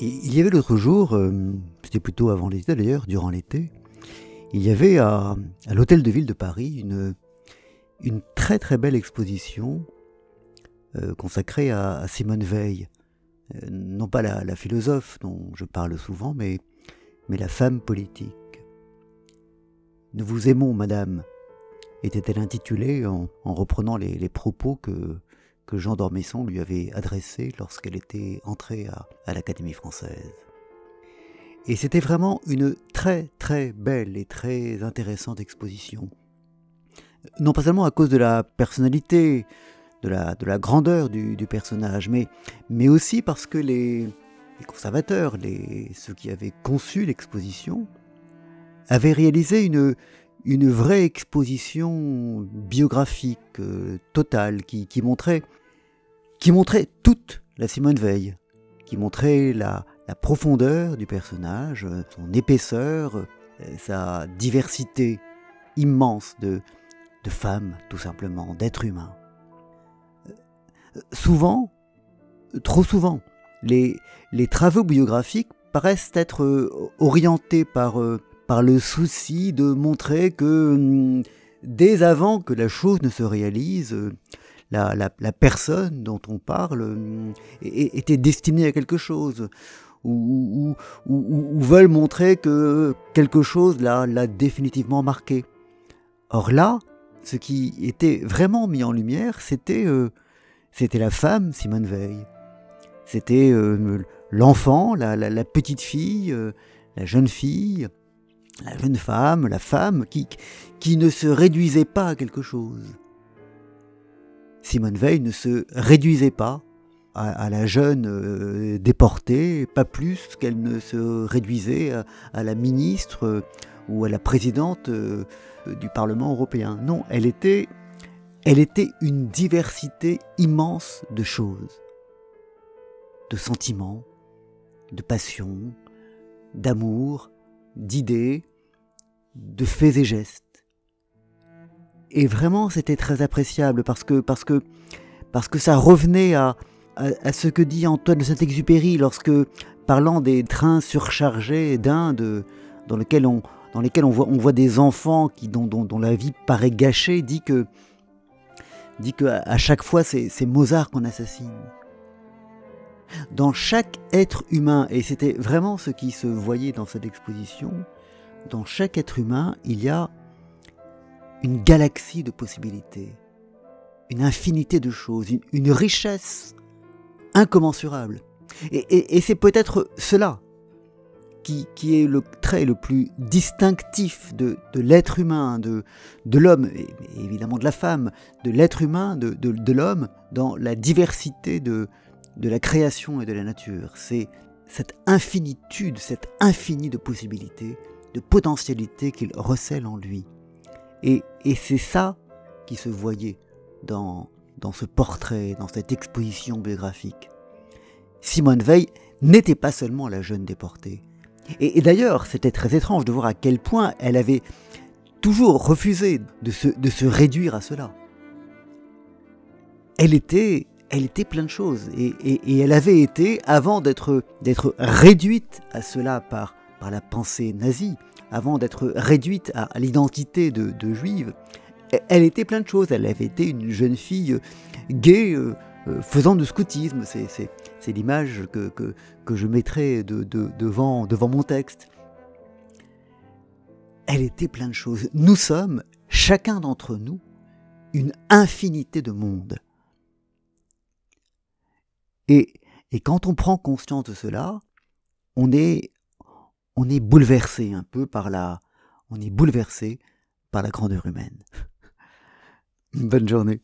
il y avait l'autre jour, euh, c'était plutôt avant l'été d'ailleurs, durant l'été, il y avait à, l'hôtel de ville de Paris une, très très belle exposition euh, consacrée à, Simone Veil. Euh, non pas la, philosophe dont je parle souvent, mais la femme politique. Nous vous aimons, madame, était-elle intitulée en, reprenant les propos que, que Jean d'Ormesson lui avait adressé lorsqu'elle était entrée à, l'Académie française. Et c'était vraiment une très très belle et très intéressante exposition. Non pas seulement à cause de la personnalité, de la, de la grandeur du, personnage, mais, mais aussi parce que les, conservateurs, ceux qui avaient conçu l'exposition, avaient réalisé une, une vraie exposition biographique euh, totale qui, montrait, qui montrait toute la Simone Veil, qui montrait la, profondeur du personnage, son épaisseur, euh, sa diversité immense de, de femmes, tout simplement, d'êtres humains. Euh, souvent, trop souvent, les, les travaux biographiques paraissent être orientés par par le souci de montrer que hum, dès avant que la chose ne se réalise, la, personne dont on parle hum, était destinée à quelque chose, ou, veulent montrer que quelque chose l'a définitivement marqué. Or là, ce qui était vraiment mis en lumière, c'était euh, la femme Simone Veil. C'était euh, l'enfant, la, petite fille, euh, la jeune fille, la jeune femme, la femme, qui, qui ne se réduisait pas à quelque chose. Simone Veil ne se réduisait pas à, la jeune euh, déportée, pas plus qu'elle ne se réduisait à, la ministre euh, ou à la présidente euh, du Parlement européen. Non, elle était, elle était une diversité immense de choses, de sentiments, de passions, d'amour, d'idées, de faits et gestes. Et vraiment, c'était très appréciable parce que, parce que, parce que ça revenait à, à, ce que dit Antoine de Saint-Exupéry lorsque, parlant des trains surchargés d'Inde, dans lesquels on, dans lesquels on voit, on voit des enfants qui, dont, dont, la vie paraît gâchée, dit que, dit que à chaque fois c'est Mozart qu'on assassine. Dans chaque être humain, et c'était vraiment ce qui se voyait dans cette exposition, dans chaque être humain, il y a une galaxie de possibilités, une infinité de choses, une, richesse incommensurable. Et, c'est peut-être cela qui, est le trait le plus distinctif de, l'être humain, de, l'homme, et évidemment de la femme, de l'être humain, de, l'homme, dans la diversité de, de la création et de la nature. C'est cette infinitude, cette infinie de possibilités de potentialité qu'il recèle en lui. Et, c'est ça qui se voyait dans, dans ce portrait, dans cette exposition biographique. Simone Veil n'était pas seulement la jeune déportée. Et, d'ailleurs, c'était très étrange de voir à quel point elle avait toujours refusé de se réduire à cela. Elle était, elle était plein de choses. Et, elle avait été, avant d'être réduite à cela par la pensée nazie, avant d'être réduite à, l'identité de, juive, elle était plein de choses. Elle avait été une jeune fille gaie, euh, euh, faisant du scoutisme. C'est l'image que, que, je mettrai devant, devant mon texte. Elle était plein de choses. Nous sommes, chacun d'entre nous, une infinité de mondes. Et, quand on prend conscience de cela, on est on est bouleversé un peu par la, on est bouleversé par la grandeur humaine. Bonne journée.